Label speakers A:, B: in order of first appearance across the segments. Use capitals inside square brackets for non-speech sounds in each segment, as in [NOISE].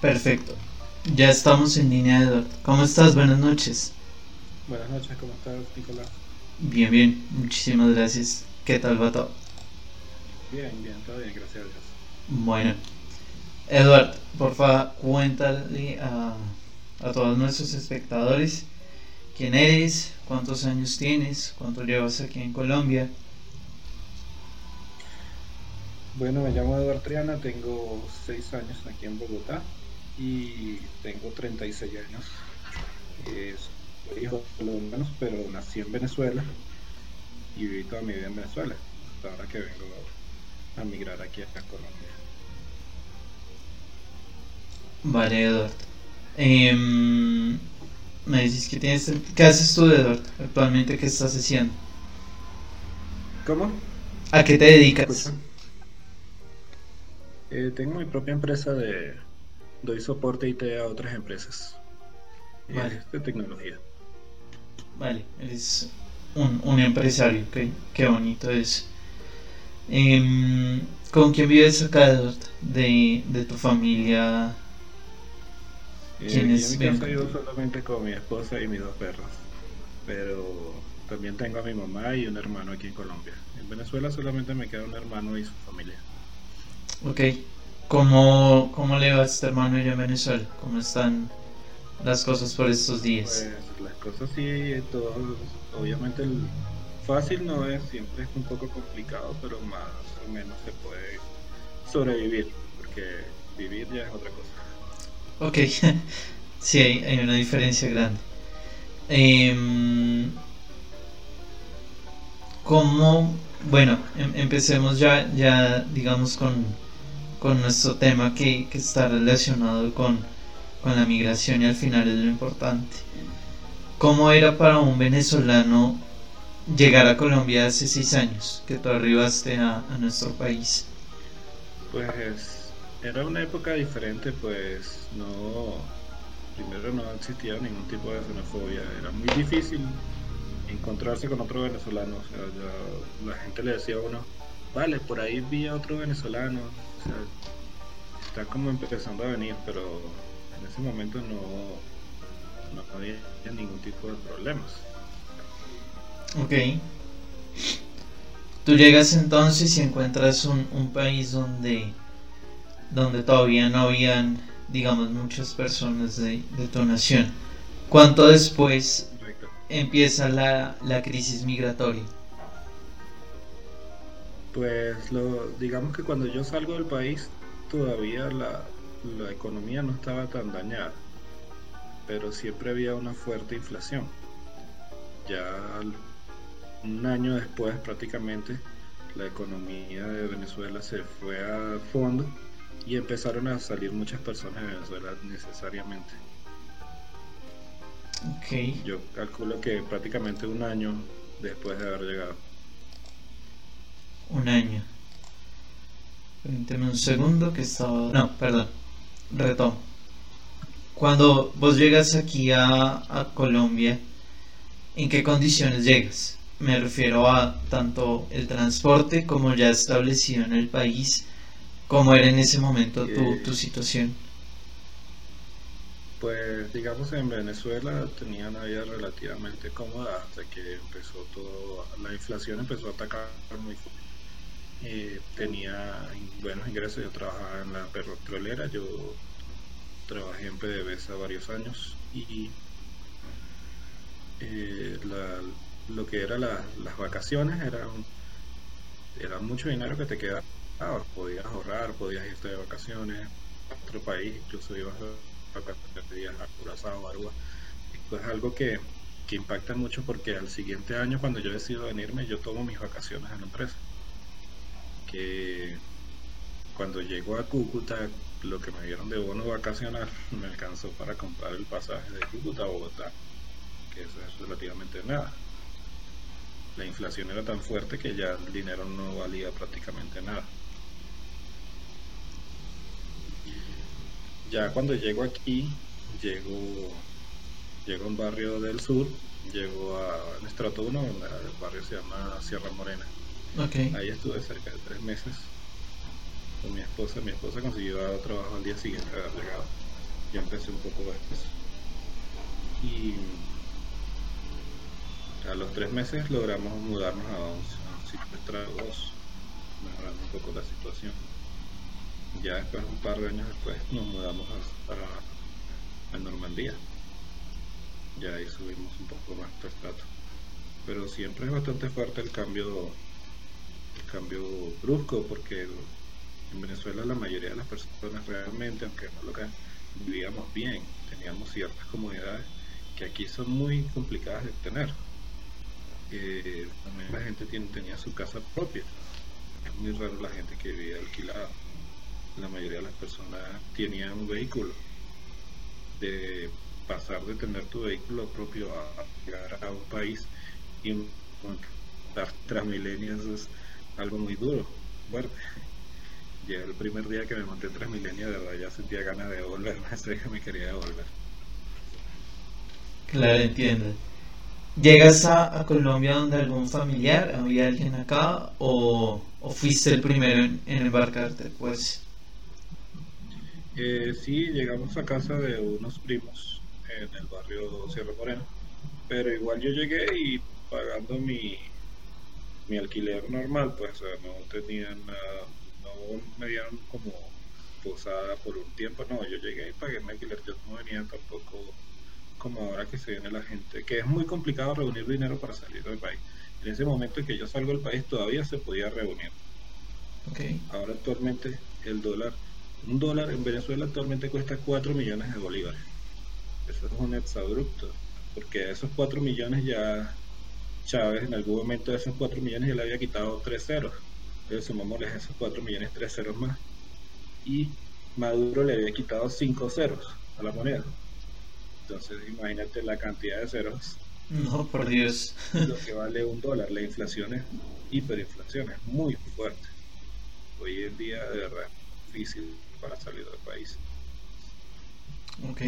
A: Perfecto. Ya estamos en línea, Eduardo. ¿Cómo estás? Buenas noches.
B: Buenas noches, ¿cómo estás, Nicolás?
A: Bien, bien. Muchísimas gracias. ¿Qué tal va todo?
B: Bien, bien, todo bien, gracias a Dios.
A: Bueno. Eduardo, por favor, cuéntale a, a todos nuestros espectadores quién eres, cuántos años tienes, cuánto llevas aquí en Colombia.
B: Bueno, me llamo Eduardo Triana, tengo 6 años aquí en Bogotá y tengo 36 años. Eh, soy hijo de colombianos, pero nací en Venezuela y viví toda mi vida en Venezuela, hasta ahora que vengo a migrar aquí a Colombia.
A: Vale, Eduardo. Em, me dices que tienes... ¿Qué haces tú, Eduardo? Actualmente, ¿qué estás haciendo?
B: ¿Cómo?
A: ¿A qué te dedicas?
B: Eh, tengo mi propia empresa de... Doy soporte IT a otras empresas. eh,
A: Vale.
B: De tecnología.
A: Vale, eres un, un empresario, ok. Qué bonito es. Em, ¿Con quién vives acá? De, de tu familia.
B: Eh,
A: ¿Quiénes
B: aquí en mi
A: ven
B: casa vivo
A: contigo?
B: solamente con mi esposa y mis dos perros. Pero también tengo a mi mamá y un hermano aquí en Colombia. En Venezuela solamente me queda un hermano y su familia.
A: Ok. ¿Cómo, cómo le va a este hermano allá en Venezuela? ¿Cómo están las cosas por estos días?
B: Pues las cosas sí, todo, obviamente el fácil no es, siempre es un poco complicado, pero más o menos se puede sobrevivir, porque vivir ya es otra cosa.
A: Ok, [LAUGHS] sí, hay, hay una diferencia grande. Em, ¿cómo? Bueno, em- empecemos ya, ya digamos, con, con nuestro tema que, que está relacionado con, con la migración y al final es lo importante. ¿Cómo era para un venezolano llegar a Colombia hace seis años que tú arribaste a, a nuestro país?
B: Pues era una época diferente, pues no, primero no existía ningún tipo de xenofobia, era muy difícil encontrarse con otro venezolano, o sea, ya la gente le decía a uno, vale, por ahí vi a otro venezolano, o sea, está como empezando a venir, pero en ese momento no, no había ningún tipo de problemas.
A: Ok. Tú llegas entonces y encuentras un, un país donde, donde todavía no habían, digamos, muchas personas de, de tu nación. ¿Cuánto después
B: Correcto.
A: empieza la, la crisis migratoria?
B: Pues lo, digamos que cuando yo salgo del país todavía la, la economía no estaba tan dañada, pero siempre había una fuerte inflación. Ya un año después prácticamente la economía de Venezuela se fue a fondo y empezaron a salir muchas personas de Venezuela necesariamente.
A: Ok.
B: Yo calculo que prácticamente un año después de haber llegado.
A: Un año. Permíteme un segundo que estaba... No, perdón. Retomo. Cuando vos llegas aquí a, a Colombia, ¿en qué condiciones llegas? Me refiero a tanto el transporte como ya establecido en el país, como era en ese momento tu,
B: Eh,
A: tu situación.
B: Pues digamos en Venezuela tenía una vida relativamente cómoda hasta que empezó todo, la inflación empezó a atacar muy fuerte. Eh, tenía buenos ingresos, yo trabajaba en la petrolera, yo trabajé en PDVSA varios años y eh, lo que era la- las vacaciones era, un- era mucho dinero que te quedaba, podías ahorrar, podías irte de vacaciones a otro país, incluso ibas a vacaciones a Curazao, Aruba, y pues algo que, que impacta mucho porque al siguiente año cuando yo decido venirme yo tomo mis vacaciones en la empresa que cuando llego a Cúcuta lo que me dieron de bono vacacional [LAUGHS] me alcanzó para comprar el pasaje de Cúcuta a Bogotá que eso es relativamente nada. La inflación era tan fuerte que ya el dinero no valía prácticamente nada. Ya cuando llego aquí llego llego a un barrio del sur llego a en estrato 1 el barrio se llama Sierra Morena
A: Ok.
B: Ahí estuve cerca de tres meses. con mi esposa. Mi esposa consiguió trabajo al día siguiente de haber llegado. Yo empecé un poco después. Y a los tres meses logramos mudarnos a un, sitio estragos, mejorando un poco la situación. Ya después, un par de años después, nos mudamos a, a Normandía. Ya ahí subimos un poco más de estrato. Pero siempre es bastante fuerte el cambio, cambio brusco, porque en Venezuela la mayoría de las personas realmente, aunque no lo crean, vivíamos bien, teníamos ciertas comodidades que aquí son muy complicadas de tener. Eh, también la gente tenía su casa propia. Es muy raro la gente que vivía alquilada. La mayoría de las personas tenían un vehículo. De pasar de tener tu vehículo propio a llegar a un país y dar Transmilenio es algo muy duro, fuerte. [LAUGHS] Llegó el primer día que me monté en Transmilenio, de verdad ya sentía ganas de volver, [LAUGHS] sé que me quería devolver.
A: Claro, entiendo. ¿Llegas a, Colombia donde algún familiar, había alguien acá o, fuiste el primero en, embarcarte? Pues.
B: Eh, sí, llegamos a casa de unos primos en el barrio Sierra Morena, pero igual yo llegué y pagando mi, mi alquiler normal, pues no tenían nada, no me dieron como posada por un tiempo, no, yo llegué y pagué mi alquiler, yo no venía tampoco como ahora que se viene la gente, que es muy complicado reunir dinero para salir del país. En ese momento en que yo salgo del país todavía se podía reunir. Ahora actualmente el dólar, un dólar en Venezuela actualmente cuesta 4 millones de bolívares. Eso es un exabrupto, porque esos 4 millones ya Chávez en algún momento de esos 4 millones ya le había quitado 3 ceros. Entonces sumámosles esos 4 millones 3 ceros más. Y Maduro le había quitado 5 ceros a la moneda. Entonces imagínate la cantidad de ceros.
A: No, por Dios.
B: Lo que vale un dólar. La inflación es hiperinflación, es muy fuerte. Hoy en día de verdad es difícil para salir del país.
A: Ok.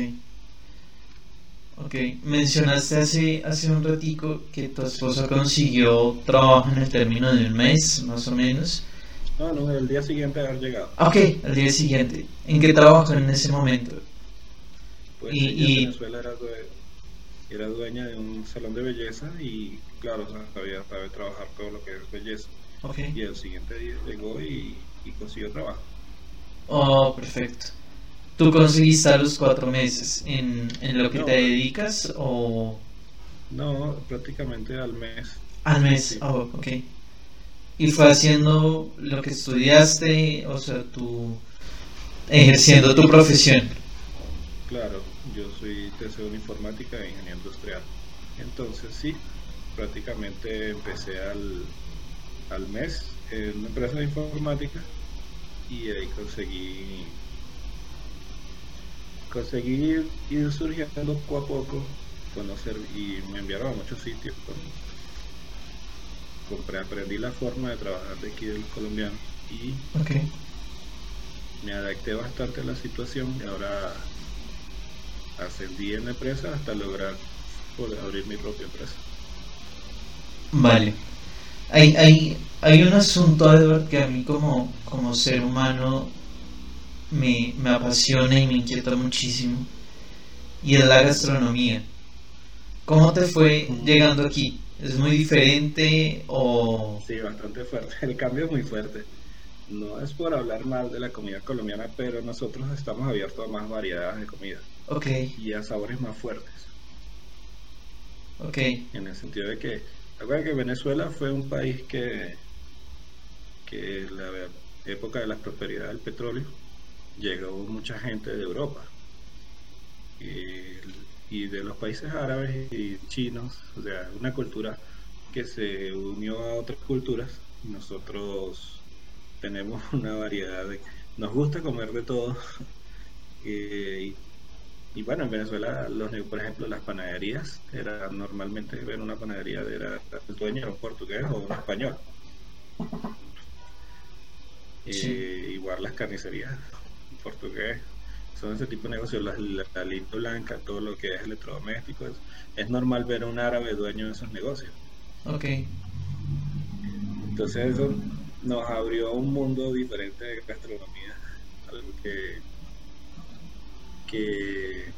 A: Ok, mencionaste hace, hace un ratico que tu esposa consiguió trabajo en el término de un mes, más o menos.
B: No, no, el día siguiente de haber llegado.
A: Ok, el día siguiente. ¿En qué trabajó en ese momento?
B: Pues y, Venezuela era, dueña de un salón de belleza y claro, sabía, sabía trabajar todo lo que es belleza. Y el siguiente día llegó y, consiguió trabajo.
A: Oh, perfecto. ¿Tú conseguiste a los cuatro meses en, lo que te dedicas o...?
B: No, prácticamente al mes.
A: Al mes, oh, ok. ¿Y fue haciendo lo que estudiaste, o sea, tú ejerciendo tu profesión?
B: Claro, yo soy tercero en informática e ingeniero industrial. Entonces sí, prácticamente empecé al, al mes en una empresa de informática y ahí conseguí conseguí ir surgiendo poco a poco conocer y me enviaron a muchos sitios compré aprendí la forma de trabajar de aquí del colombiano y me adapté bastante a la situación y ahora ascendí en la empresa hasta lograr poder abrir mi propia empresa.
A: Vale. Hay, hay, hay un asunto, Edward, que a mí como, como ser humano me, me apasiona y me inquieta muchísimo, y es la gastronomía. ¿Cómo te fue llegando aquí? ¿Es muy diferente o...?
B: Sí, bastante fuerte. El cambio es muy fuerte. No es por hablar mal de la comida colombiana, pero nosotros estamos abiertos a más variedades de comida. Y a sabores más fuertes.
A: Ok.
B: En el sentido de que, recuerda que Venezuela fue un país que, que en la época de la prosperidad del petróleo llegó mucha gente de Europa y, de los países árabes y chinos, o sea, una cultura que se unió a otras culturas. Nosotros tenemos [LAUGHS] una variedad de... Nos gusta comer de todo. [LAUGHS] y y bueno, en Venezuela, los, por ejemplo, las panaderías, era normalmente ver una panadería, era el dueño era un portugués o un español. igual las carnicerías, portugués, son ese tipo de negocios, la, la, blanca, todo lo que es electrodomésticos, es normal ver a un árabe dueño de esos negocios.
A: Ok.
B: Entonces eso nos abrió un mundo diferente de gastronomía, algo que, que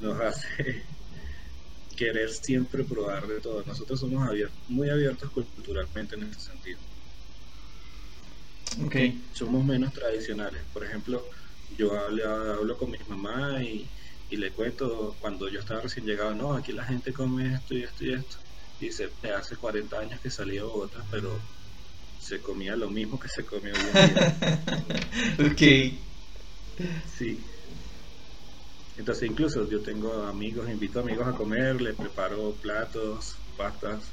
B: nos hace [LAUGHS] querer siempre probar de todo. Nosotros somos muy abiertos culturalmente en ese sentido.
A: Okay.
B: Somos menos tradicionales. Por ejemplo, yo hablo, hablo con mi mamá y, le cuento cuando yo estaba recién llegado, no, aquí la gente come esto y esto y esto. Dice, hace 40 años que salí a Bogotá, pero se comía lo mismo que se come hoy en
A: día. [LAUGHS] ok.
B: Sí. Entonces incluso yo tengo amigos, invito amigos a comer, les preparo platos, pastas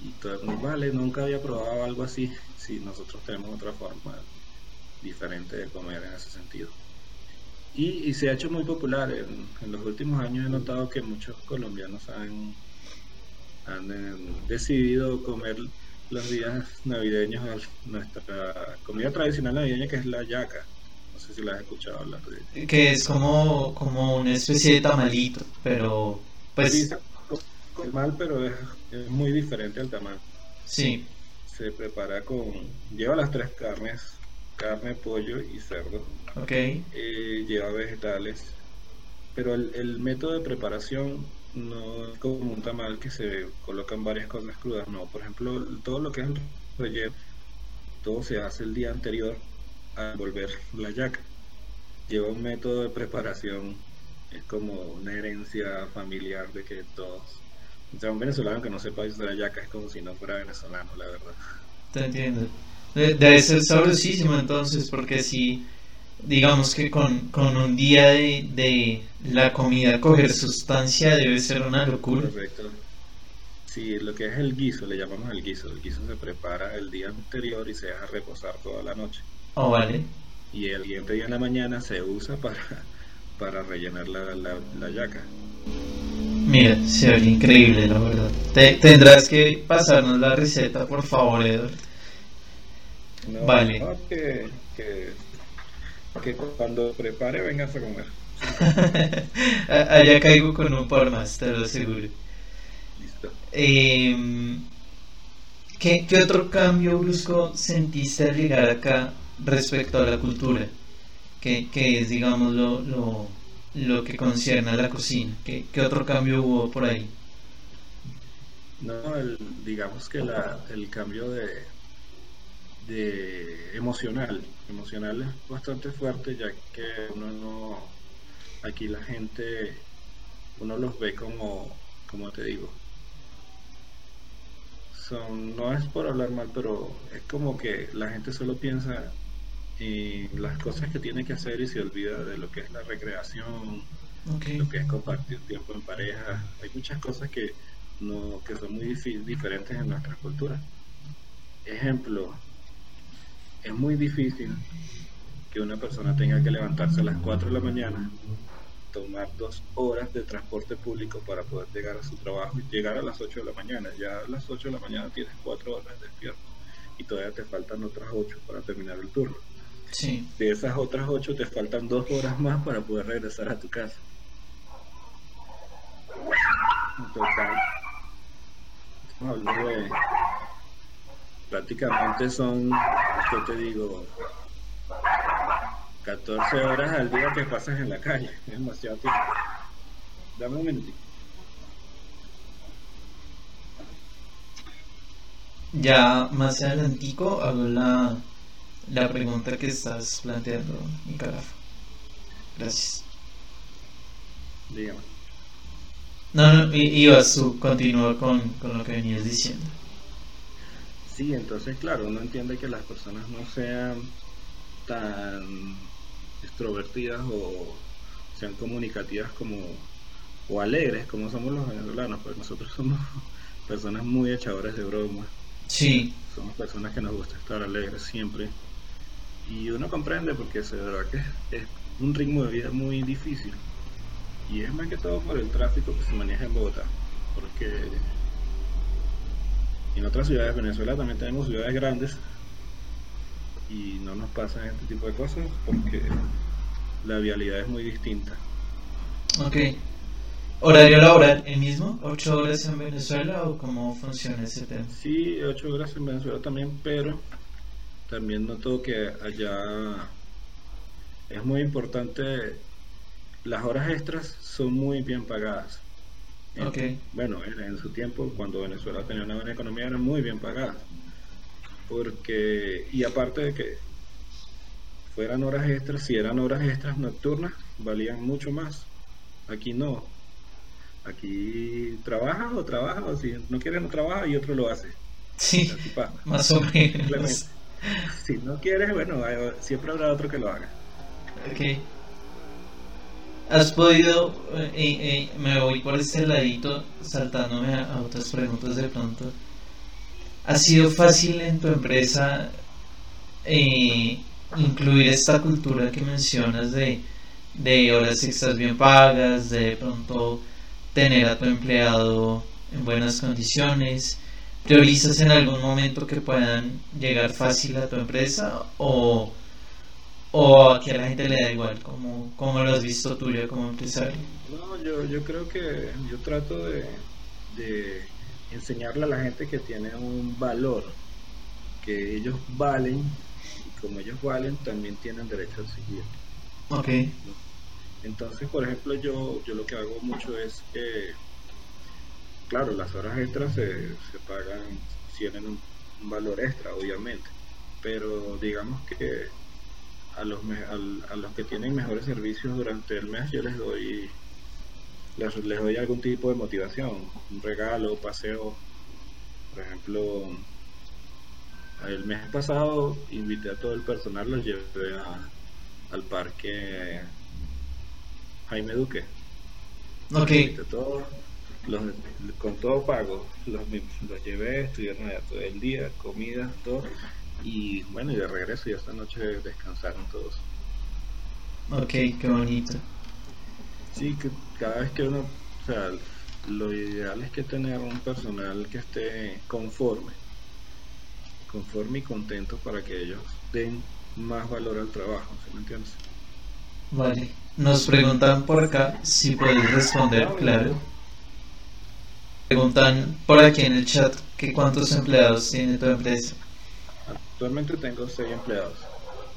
B: y todo vale, nunca había probado algo así, si nosotros tenemos otra forma diferente de comer en ese sentido. Y, se ha hecho muy popular, en, los últimos años he notado que muchos colombianos han, han eh, decidido comer los días navideños nuestra comida tradicional navideña que es la yaca no sé si la has escuchado hablar de
A: Que es como, como una especie de tamalito, pero pues...
B: Mal, pero es, muy diferente al tamal.
A: Sí.
B: Se prepara con... Lleva las tres carnes, carne, pollo y cerdo.
A: Ok.
B: Eh, lleva vegetales, pero el, el método de preparación no es como un tamal que se colocan varias cosas crudas, no. Por ejemplo, todo lo que es el relleno, todo se hace el día anterior a envolver la yaca. Lleva un método de preparación, es como una herencia familiar de que todos. O sea, un venezolano que no sepa usar la yaca es como si no fuera venezolano, la verdad.
A: Te entiendo. Debe ser sabrosísimo entonces, porque si, digamos que con, con un día de, de, la comida coger sustancia debe ser una locura.
B: Correcto. Sí, lo que es el guiso, le llamamos el guiso. El guiso se prepara el día anterior y se deja reposar toda la noche.
A: Oh, vale.
B: Y el siguiente día en la mañana se usa para, [LAUGHS] para rellenar la, la, yaca.
A: Mira, se ve increíble, la verdad. tendrás que pasarnos la receta, por favor, Edward.
B: Vale. que, que, cuando prepare vengas a comer. [LAUGHS]
A: Allá caigo con un par más, te lo aseguro.
B: Listo.
A: Eh, ¿qué, ¿Qué otro cambio brusco sentiste al llegar acá respecto a la cultura, que, es, digamos, lo, lo, lo, que concierne a la cocina. ¿Qué, ¿Qué, otro cambio hubo por ahí?
B: No, digamos que la, el cambio de, de emocional, emocional es bastante fuerte, ya que uno no, aquí la gente, uno los ve como, como te digo, son, no es por hablar mal, pero es como que la gente solo piensa y las cosas que tiene que hacer y se olvida de lo que es la recreación, lo que es compartir tiempo en pareja. Hay muchas cosas que, no, que son muy diferentes en nuestra cultura. Ejemplo, es muy difícil que una persona tenga que levantarse a las 4 de la mañana, tomar dos horas de transporte público para poder llegar a su trabajo y llegar a las 8 de la mañana. Ya a las 8 de la mañana tienes 4 horas despierto y todavía te faltan otras 8 para terminar el turno. De esas otras ocho te faltan dos horas más para poder regresar a tu casa. total, hablando de prácticamente son, ¿qué te digo? 14 horas al día que pasas en la calle. [LAUGHS] Es demasiado tiempo. Dame un minutito.
A: Ya más adelantico hago la la pregunta que estás planteando. Gracias.
B: Dígame.
A: No, no, ibas continúa con, con lo que venías diciendo.
B: Sí, entonces, claro, uno entiende que las personas no sean tan extrovertidas o sean comunicativas como o alegres como somos los venezolanos, pues nosotros [LAUGHS] somos personas muy echadoras de broma.
A: Sí.
B: Somos personas que nos gusta estar alegres siempre y uno comprende porque es verdad que es un ritmo de vida muy difícil y es más que todo por el tráfico que se maneja en Bogotá porque en otras ciudades de Venezuela también tenemos ciudades grandes y no nos pasan este tipo de cosas porque la vialidad es muy distinta
A: ok ¿Horario laboral el mismo? ¿Ocho horas en Venezuela o cómo funciona ese tema?
B: Sí, ocho horas en Venezuela también, pero también noto que allá es muy importante, las horas extras son muy bien pagadas.
A: Ok.
B: Bueno, en, en su tiempo, cuando Venezuela tenía una buena economía, eran muy bien pagadas. Porque, y aparte de que fueran horas extras, si eran horas extras nocturnas, valían mucho más. Aquí no. Aquí trabajas o trabajas, o si no quieres no trabajas y otro lo hace.
A: Sí, más o menos.
B: Simplemente. Si no quieres, bueno, siempre habrá otro que lo haga.
A: Ok. ¿Has podido, eh, eh, me voy por este ladito, saltándome a, a otras preguntas de pronto? ¿Ha sido fácil en tu empresa eh, incluir esta cultura que mencionas de, de horas extras bien pagas, de, de pronto tener a tu empleado en buenas condiciones? ¿Priorizas en algún momento que puedan llegar fácil a tu empresa o, o a que a la gente le da igual? como como lo has visto tú ya como empresario?
B: No, yo, yo creo que yo trato de, de enseñarle a la gente que tiene un valor, que ellos valen, y como ellos valen, también tienen derecho a seguir.
A: Ok,
B: Entonces, por ejemplo, yo, yo lo que hago mucho es que, claro, las horas extras se, se pagan, tienen un, un valor extra, obviamente, pero digamos que a los, me- al- a los que tienen mejores servicios durante el mes yo les doy les, les doy algún tipo de motivación, un regalo, paseo. Por ejemplo, el mes pasado invité a todo el personal, los llevé a- al parque Jaime Duque.
A: ok,
B: Invité a todos, los- con todo pago, los, los llevé, estuvieron allá todo el día, comida, todo. Y bueno, y de regreso y esta noche descansaron todos.
A: ok, qué bonito.
B: Sí, que cada vez que uno, o sea, lo ideal es que tener un personal que esté conforme, conforme y contento para que ellos den más valor al trabajo, ¿sí me entiendes?
A: Vale, nos preguntan por acá si puedes responder, claro. Preguntan por aquí en el chat que cuántos empleados tiene tu empresa.
B: Actualmente tengo seis empleados.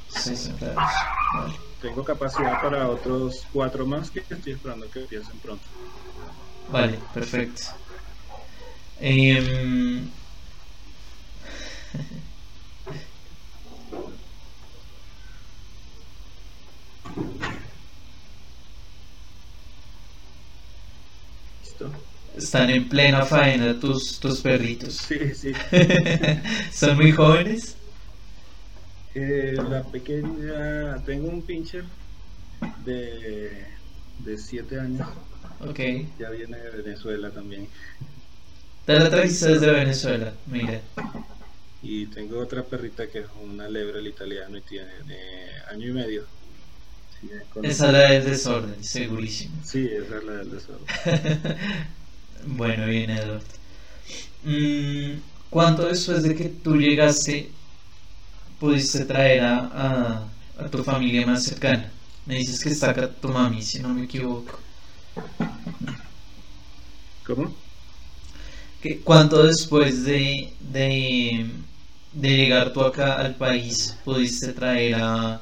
A: Seis empleados. Vale.
B: Tengo capacidad para otros cuatro más que estoy esperando que empiecen pronto.
A: Vale, perfecto.
B: ¿Listo?
A: están en plena faena tus, tus perritos.
B: Sí, sí. [LAUGHS]
A: ¿Son muy jóvenes?
B: Eh, la pequeña, tengo un pincher de, de siete años,
A: Ok.
B: ya viene de Venezuela también.
A: Te la trajiste desde Venezuela, mira.
B: Y tengo otra perrita que es una lebra el italiano y tiene eh, año y medio. Sí,
A: Esa es la del desorden, segurísimo.
B: Sí, esa es la del desorden. [LAUGHS]
A: Bueno, bien, Edward. Mm, ¿Cuánto después de que tú llegaste pudiste traer a, a, a tu familia más cercana? Me dices que está acá tu mami, si no me equivoco.
B: ¿Cómo?
A: ¿Qué- ¿Cuánto después de, de, de llegar tú acá al país pudiste traer a,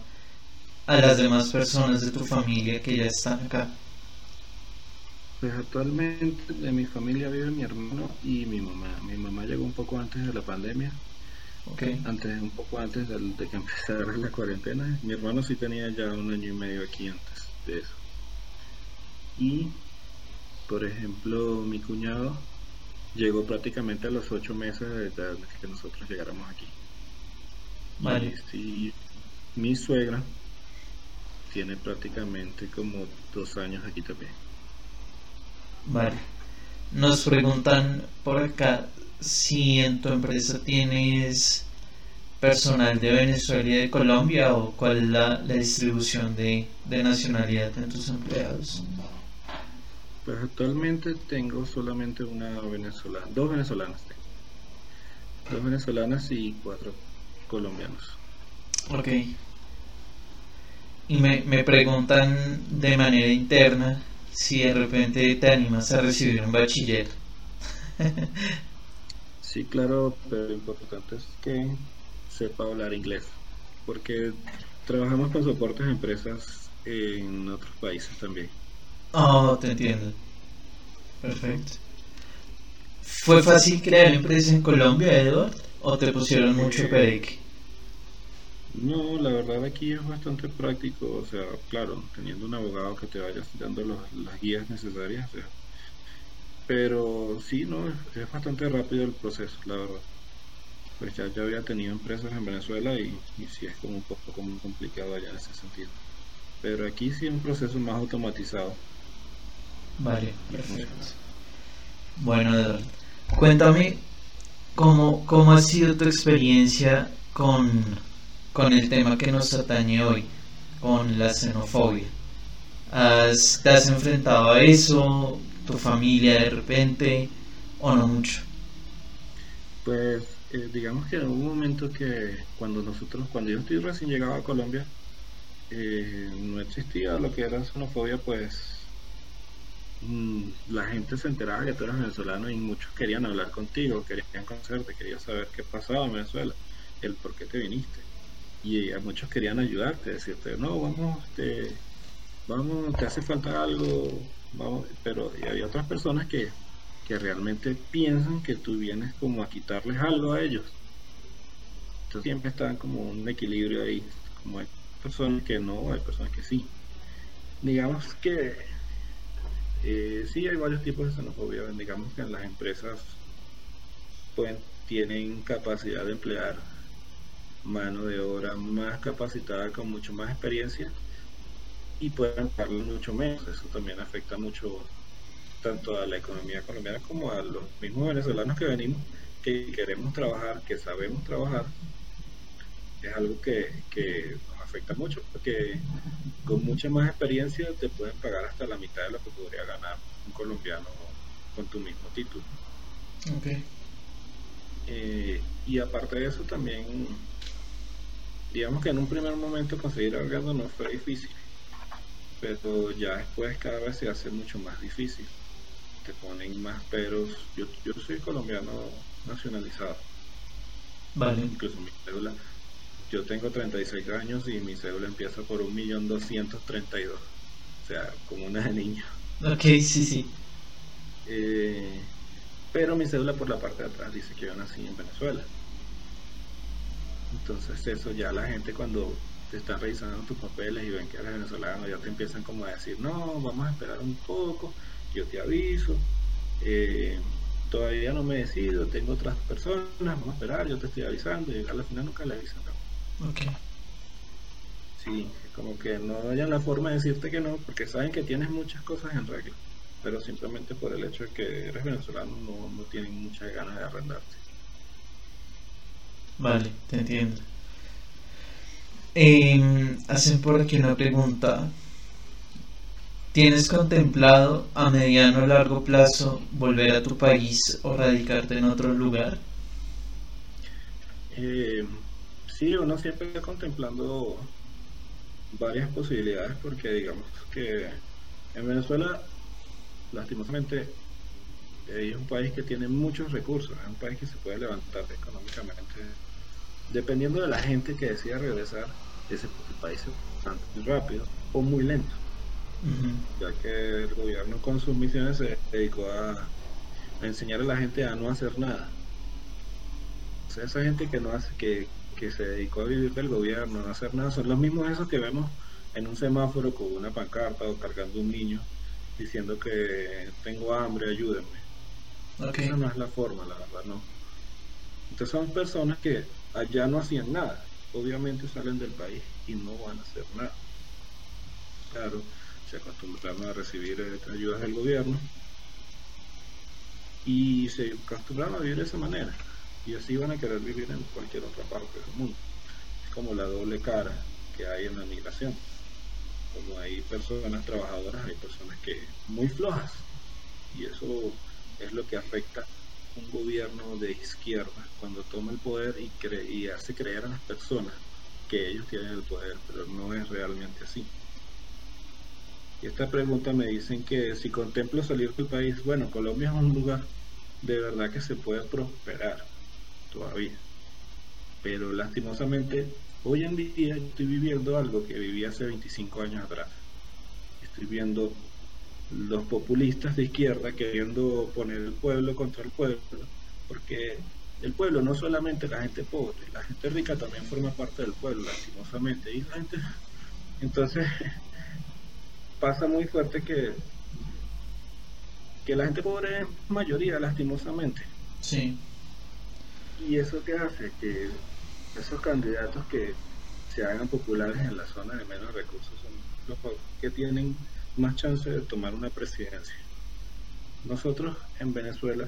A: a las demás personas de tu familia que ya están acá?
B: Pues actualmente de mi familia vive mi hermano y mi mamá. Mi mamá llegó un poco antes de la pandemia,
A: Ok,
B: antes, un poco antes de que empezara la cuarentena. Mi hermano sí tenía ya un año y medio aquí antes de eso. Y, por ejemplo, mi cuñado llegó prácticamente a los ocho meses de de que nosotros llegáramos aquí.
A: vale.
B: Y sí, mi suegra tiene prácticamente como dos años aquí también.
A: Vale. Nos preguntan por acá si en tu empresa tienes personal de Venezuela y de Colombia o cuál es la, la distribución de, de nacionalidad en tus empleados.
B: Pues actualmente tengo solamente una venezolana, dos venezolanas tengo. Dos venezolanas y cuatro colombianos.
A: Ok. Y me, me preguntan de manera interna si de repente te animas a recibir un bachiller. [LAUGHS]
B: Sí, claro, pero lo importante es que sepa hablar inglés, porque trabajamos con soportes de empresas en otros países también.
A: Oh, te entiendo. Perfecto. ¿Fue fácil crear empresa en Colombia, Edward? ¿O te pusieron mucho pereque?
B: No, la verdad aquí es bastante práctico, o sea, claro, teniendo un abogado que te vaya dando las guías necesarias, pero sí, no, es, bastante rápido el proceso, la verdad. Pues ya, ya había tenido empresas en Venezuela y, y sí es como un poco como complicado allá en ese sentido. Pero aquí sí es un proceso más automatizado.
A: Vale, perfecto. Bueno, Edward, cuéntame cómo, cómo ha sido tu experiencia con con el tema que nos atañe hoy, con la xenofobia. ¿Has, ¿Te has enfrentado a eso? ¿Tu familia de repente? ¿O no mucho?
B: Pues eh, digamos que en un momento que cuando nosotros, cuando yo estoy recién llegado a Colombia, eh, no existía lo que era xenofobia, pues mm, la gente se enteraba que tú eras venezolano y muchos querían hablar contigo, querían conocerte, querían saber qué pasaba en Venezuela, el por qué te viniste y a muchos querían ayudarte, decirte, no, vamos, te, vamos, te hace falta algo, pero había otras personas que, que realmente piensan que tú vienes como a quitarles algo a ellos. Entonces siempre está como un equilibrio ahí, como hay personas que no, hay personas que sí. Digamos que eh, sí hay varios tipos de xenofobia, digamos que en las empresas pueden, tienen capacidad de emplear mano de obra más capacitada con mucho más experiencia y pueden pagarle mucho menos. Eso también afecta mucho tanto a la economía colombiana como a los mismos venezolanos que venimos, que queremos trabajar, que sabemos trabajar. Es algo que, que nos afecta mucho porque con mucha más experiencia te pueden pagar hasta la mitad de lo que podría ganar un colombiano con tu mismo título.
A: Okay.
B: Eh, y aparte de eso también digamos que en un primer momento conseguir algo no fue difícil, pero ya después cada vez se hace mucho más difícil. Te ponen más peros. Yo, yo soy colombiano nacionalizado.
A: Vale.
B: Incluso mi cédula. Yo tengo 36 años y mi cédula empieza por 1.232.000. O sea, como una de niño.
A: Ok, sí, sí.
B: Eh, pero mi cédula por la parte de atrás dice que yo nací en Venezuela. Entonces eso ya la gente cuando te están revisando tus papeles y ven que eres venezolano, ya te empiezan como a decir, no, vamos a esperar un poco, yo te aviso, eh, todavía no me decido, tengo otras personas, vamos a esperar, yo te estoy avisando, y al final nunca le avisan.
A: Ok.
B: Sí, como que no hayan la forma de decirte que no, porque saben que tienes muchas cosas en regla, pero simplemente por el hecho de que eres venezolano no, no tienen muchas ganas de arrendarte.
A: Vale, te entiendo. Eh, hacen por aquí una pregunta. ¿Tienes contemplado a mediano o largo plazo volver a tu país o radicarte en otro lugar?
B: Eh, sí, uno siempre está contemplando varias posibilidades porque digamos que en Venezuela, lastimosamente, es un país que tiene muchos recursos, es un país que se puede levantar económicamente dependiendo de la gente que decida regresar, ese país se muy rápido o muy lento. Ya que el gobierno con sus misiones se dedicó a, enseñar a la gente a no hacer nada. O sea, esa gente que no hace, que, que se dedicó a vivir del gobierno, a no hacer nada, son los mismos esos que vemos en un semáforo con una pancarta o cargando un niño diciendo que tengo hambre, ayúdenme. Esa no es la forma, la verdad, no. Entonces son personas que allá no hacían nada. Obviamente salen del país y no van a hacer nada. Claro, se acostumbraron a recibir eh, ayudas del gobierno y se acostumbraron a vivir de esa manera. Y así van a querer vivir en cualquier otra parte del mundo. Es como la doble cara que hay en la migración. Como hay personas trabajadoras, hay personas que muy flojas. Y eso es lo que afecta un gobierno de izquierda cuando toma el poder y, y hace creer a las personas que ellos tienen el poder, pero no es realmente así. Y esta pregunta me dicen que si contemplo salir del país, bueno, Colombia es un lugar de verdad que se puede prosperar todavía. Pero lastimosamente, hoy en día estoy viviendo algo que viví hace 25 años atrás. Estoy viendo los populistas de izquierda queriendo poner el pueblo contra el pueblo, porque el pueblo no solamente la gente pobre, la gente rica también forma parte del pueblo, lastimosamente. Y la gente, entonces, [LAUGHS] pasa muy fuerte que, que la gente pobre es mayoría, lastimosamente.
A: Sí.
B: ¿Y eso qué hace? Que esos candidatos que se hagan populares en la zona de menos recursos son los que tienen más chance de tomar una presidencia. Nosotros en Venezuela,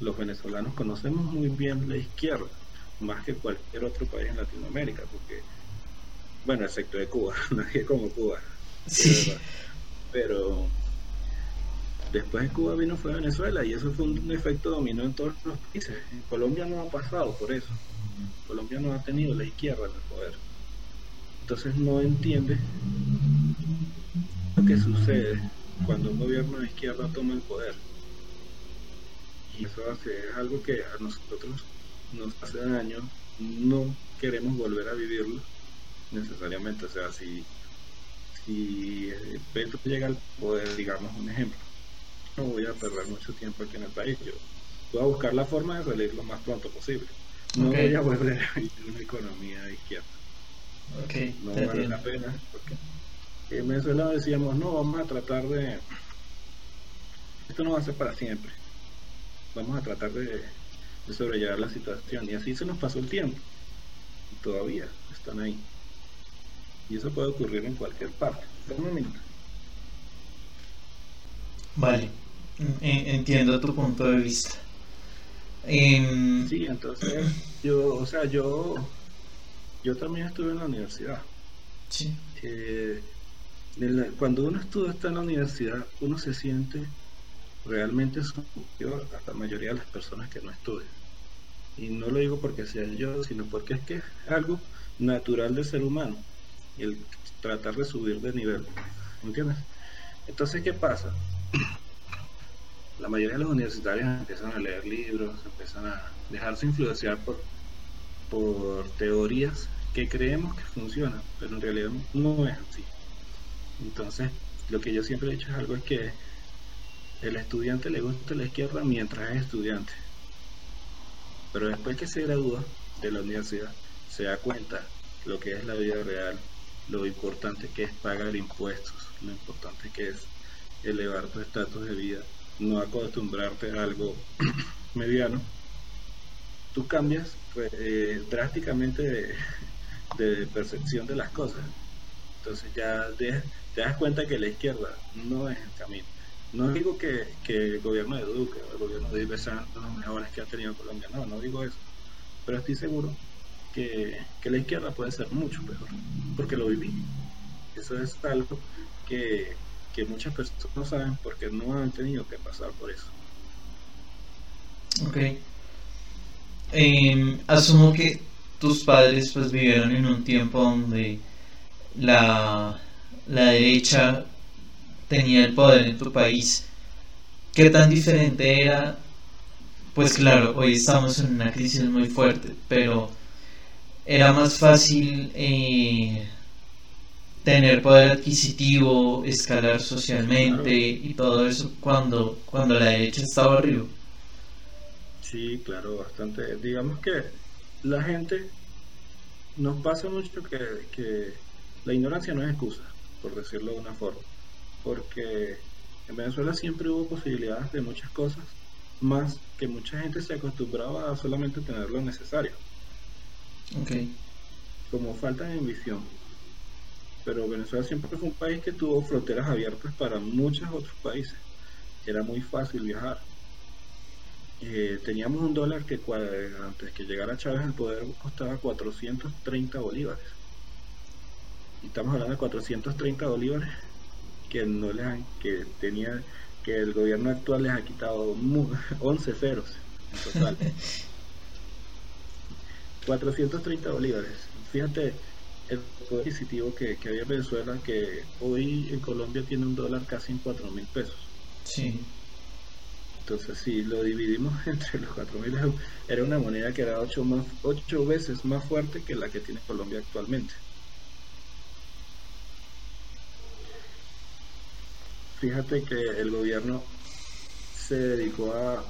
B: los venezolanos conocemos muy bien la izquierda, más que cualquier otro país en Latinoamérica, porque, bueno, excepto de Cuba, [LAUGHS] nadie como Cuba.
A: Sí.
B: Pero después de Cuba vino fue Venezuela y eso fue un efecto dominó en todos los países. En Colombia no ha pasado por eso. Colombia no ha tenido la izquierda en el poder. Entonces no entiende lo que sucede cuando un gobierno de izquierda toma el poder. Y eso hace, es algo que a nosotros nos hace daño, no queremos volver a vivirlo necesariamente. O sea, si, si Petro llega al poder, digamos un ejemplo, no voy a perder mucho tiempo aquí en el país. Yo voy a buscar la forma de salir lo más pronto posible. No voy a volver a vivir una economía de izquierda. no vale la pena. Porque en Venezuela decíamos, no, vamos a tratar de... Esto no va a ser para siempre. Vamos a tratar de, de sobrellevar la situación. Y así se nos pasó el tiempo. Y todavía están ahí. Y eso puede ocurrir en cualquier parte. Un.
A: Vale. Entiendo tu punto de vista. Em,
B: sí, entonces yo, o sea, yo, yo también estuve en la universidad.
A: Sí.
B: Eh, cuando uno estudia está en la universidad, uno se siente realmente superior a la mayoría de las personas que no estudian. Y no lo digo porque sea yo, sino porque es que es algo natural del ser humano, el tratar de subir de nivel. ¿Entiendes? Entonces, ¿qué pasa? [CLEARS THROAT] la mayoría de los universitarios empiezan a leer libros, empiezan a dejarse influenciar por, por teorías que creemos que funcionan, pero en realidad no es así. Entonces, lo que yo siempre he dicho es algo que el estudiante le gusta la izquierda mientras es estudiante. Pero después que se gradúa de la universidad, se da cuenta lo que es la vida real, lo importante que es pagar impuestos, lo importante que es elevar tu estatus de vida, no acostumbrarte a algo [CLEARS THROAT] mediano, tú cambias pues, eh, drásticamente de, percepción de las cosas. Entonces ya te, das cuenta que la izquierda no es el camino. No digo que, el gobierno de Duque o el gobierno de Ibe sean los mejores que ha tenido Colombia, no, no digo eso. Pero estoy seguro que, que la izquierda puede ser mucho mejor, porque lo viví. Eso es algo que, que muchas personas no saben porque no han tenido que pasar por eso.
A: Ok. Em, asumo que tus padres pues vivieron en un tiempo donde la, la derecha tenía el poder en tu país. ¿Qué tan diferente era? Pues claro, hoy estamos en una crisis muy fuerte, pero era más fácil eh, tener poder adquisitivo, escalar socialmente y todo eso cuando, cuando la derecha estaba arriba.
B: Sí, claro, bastante. Digamos que la gente nos pasa mucho que, que la ignorancia no es excusa, por decirlo de una forma, porque en Venezuela siempre hubo posibilidades de muchas cosas, más que mucha gente se acostumbraba a solamente tener lo necesario.
A: Okay.
B: Como falta de ambición pero Venezuela siempre fue un país que tuvo fronteras abiertas para muchos otros países. Era muy fácil viajar. Eh, teníamos un dólar que antes que llegara Chávez al poder costaba 430 bolívares. Estamos hablando de 430 bolívares que no les han, que tenía que el gobierno actual les ha quitado 11 [LAUGHS] ceros en total. [LAUGHS] 430 bolívares. Fíjate el poder adquisitivo que, había en Venezuela, que hoy en Colombia tiene un dólar casi en 4 mil pesos.
A: Sí.
B: Entonces, si lo dividimos [LAUGHS] entre los 4.000, era una moneda que era ocho, más, ocho veces más fuerte que la que tiene Colombia actualmente. Fíjate que el gobierno se dedicó a,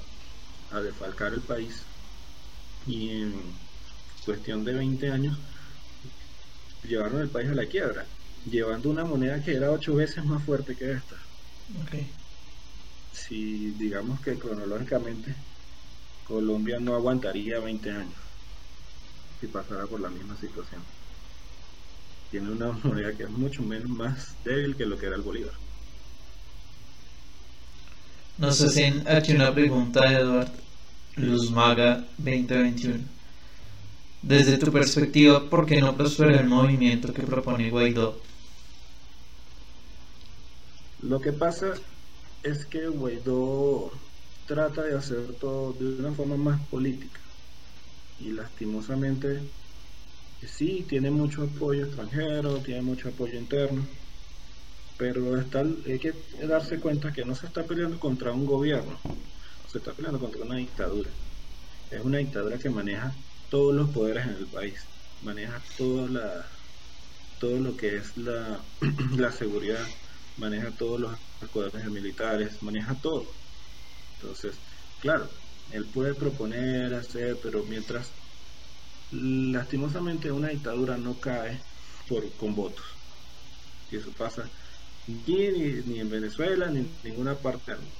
B: a defalcar el país y en cuestión de 20 años llevaron el país a la quiebra, llevando una moneda que era ocho veces más fuerte que esta. Okay si digamos que cronológicamente Colombia no aguantaría 20 años si pasara por la misma situación. Tiene una [LAUGHS] moneda que es mucho menos más débil que lo que era el Bolívar.
A: No sé si aquí una pregunta de Eduardo Luz Maga 2021. Desde tu perspectiva, ¿por qué no prospera el movimiento que propone Guaidó?
B: Lo que pasa es que Guaidó trata de hacer todo de una forma más política. Y lastimosamente, sí, tiene mucho apoyo extranjero, tiene mucho apoyo interno, pero está, hay que darse cuenta que no se está peleando contra un gobierno, se está peleando contra una dictadura. Es una dictadura que maneja todos los poderes en el país, maneja toda la, todo lo que es la, [CLEARS THROAT] la seguridad, maneja todos los poderes militares, maneja todo. Entonces, claro, él puede proponer, hacer, pero mientras lastimosamente una dictadura no cae por con votos. Y eso pasa aquí ni, en Venezuela ni en ninguna parte del mundo.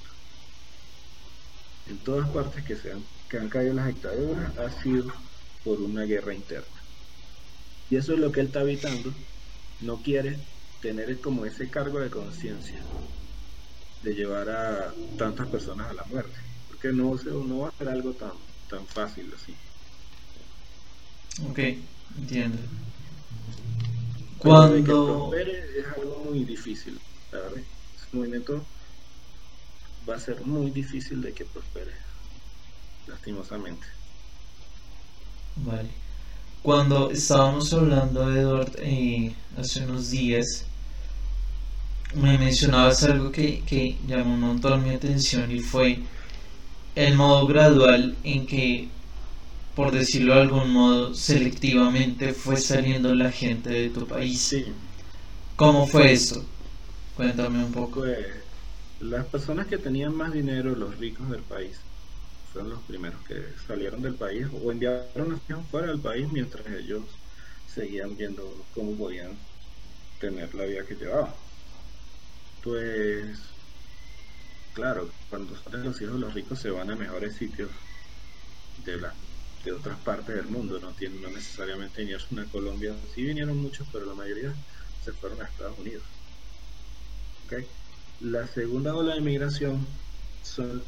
B: En todas partes que, se han, que han caído las dictaduras ha sido por una guerra interna. Y eso es lo que él está evitando. No quiere tener como ese cargo de conciencia de llevar a tantas personas a la muerte, porque no, no va a ser algo tan, tan fácil así.
A: Ok, entiendo. Cuando...
B: es algo muy difícil, verdad. Ese movimiento va a ser muy difícil de que prospere, lastimosamente.
A: Vale. Cuando estábamos hablando, Edward, eh, hace unos días, me mencionabas algo que, que llamó un montón mi atención y fue el modo gradual en que, por decirlo de algún modo, selectivamente fue saliendo la gente de tu país.
B: Sí.
A: ¿Cómo fue esto? Cuéntame un poco.
B: Pues, las personas que tenían más dinero, los ricos del país, fueron los primeros que salieron del país o enviaron a fuera del país mientras ellos seguían viendo cómo podían tener la vida que llevaban pues claro, cuando salen los hijos los ricos se van a mejores sitios de la de otras partes del mundo, no tienen no necesariamente vinieron a Colombia, sí vinieron muchos, pero la mayoría se fueron a Estados Unidos. La segunda ola de migración son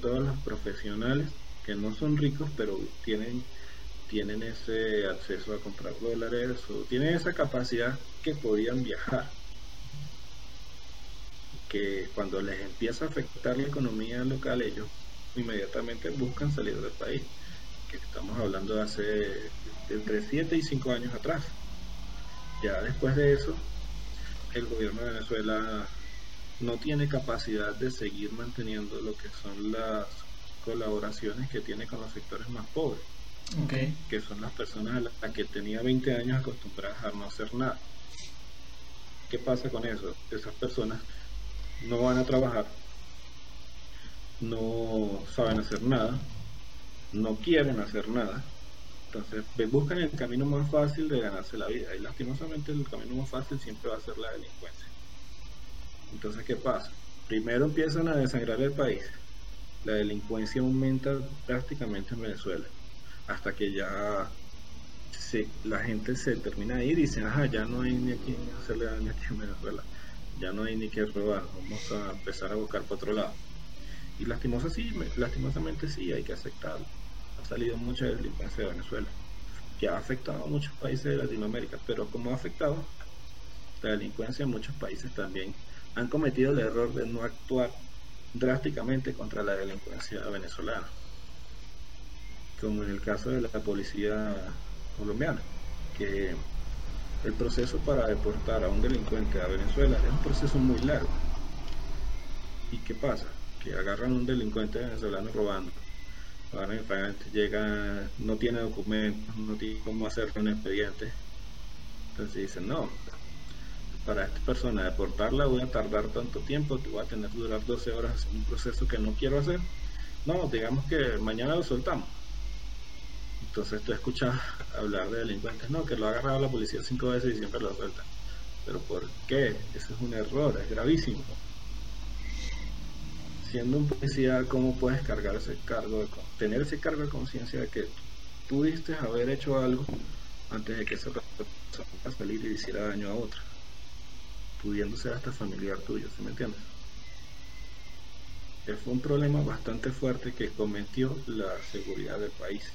B: todos los profesionales que no son ricos, pero tienen tienen ese acceso a comprar dólares o tienen esa capacidad que podían viajar. Que cuando les empieza a afectar la economía local, ellos inmediatamente buscan salir del país, que estamos hablando de hace entre 7 y 5 años atrás. Ya después de eso, el gobierno de Venezuela no tiene capacidad de seguir manteniendo lo que son las colaboraciones que tiene con los sectores más pobres, que son las personas a las que tenía 20 años acostumbradas a no hacer nada. ¿Qué pasa con eso? Esas personas no van a trabajar, no saben hacer nada, no quieren hacer nada, entonces buscan el camino más fácil de ganarse la vida y lastimosamente el camino más fácil siempre va a ser la delincuencia. Entonces, ¿qué pasa? Primero empiezan a desangrar el país, la delincuencia aumenta drásticamente en Venezuela, hasta que ya la gente se termina ir y dicen, ajá, ya no hay ni aquí hacerle daño aquí en Venezuela ya no hay ni que robar, vamos a empezar a buscar por otro lado. Y lastimosa sí, lastimosamente sí, hay que aceptarlo. Ha salido mucha delincuencia de Venezuela, que ha afectado a muchos países de Latinoamérica, pero como ha afectado la delincuencia en muchos países también, han cometido el error de no actuar drásticamente contra la delincuencia venezolana, como en el caso de la policía colombiana, que el proceso para deportar a un delincuente a Venezuela es un proceso muy largo. ¿Y qué pasa? que agarran a un delincuente venezolano robando, llega, no tiene documentos, no tiene cómo hacer un expediente, entonces dicen, no, para esta persona deportarla voy a tardar tanto tiempo, voy a tener que durar 12 horas en un proceso que no quiero hacer. No, digamos que mañana lo soltamos. Entonces tú escuchas hablar de delincuentes, no, que lo ha agarrado la policía cinco veces y siempre lo sueltan. Pero ¿por qué? Eso es un error, es gravísimo. Siendo un policía, ¿cómo puedes cargar ese cargo, de, tener ese cargo de conciencia de que pudiste haber hecho algo antes de que esa persona salir y hiciera daño a otra? pudiendo ser hasta familiar tuyo, ¿sí me entiendes? fue un problema bastante fuerte que cometió la seguridad del país.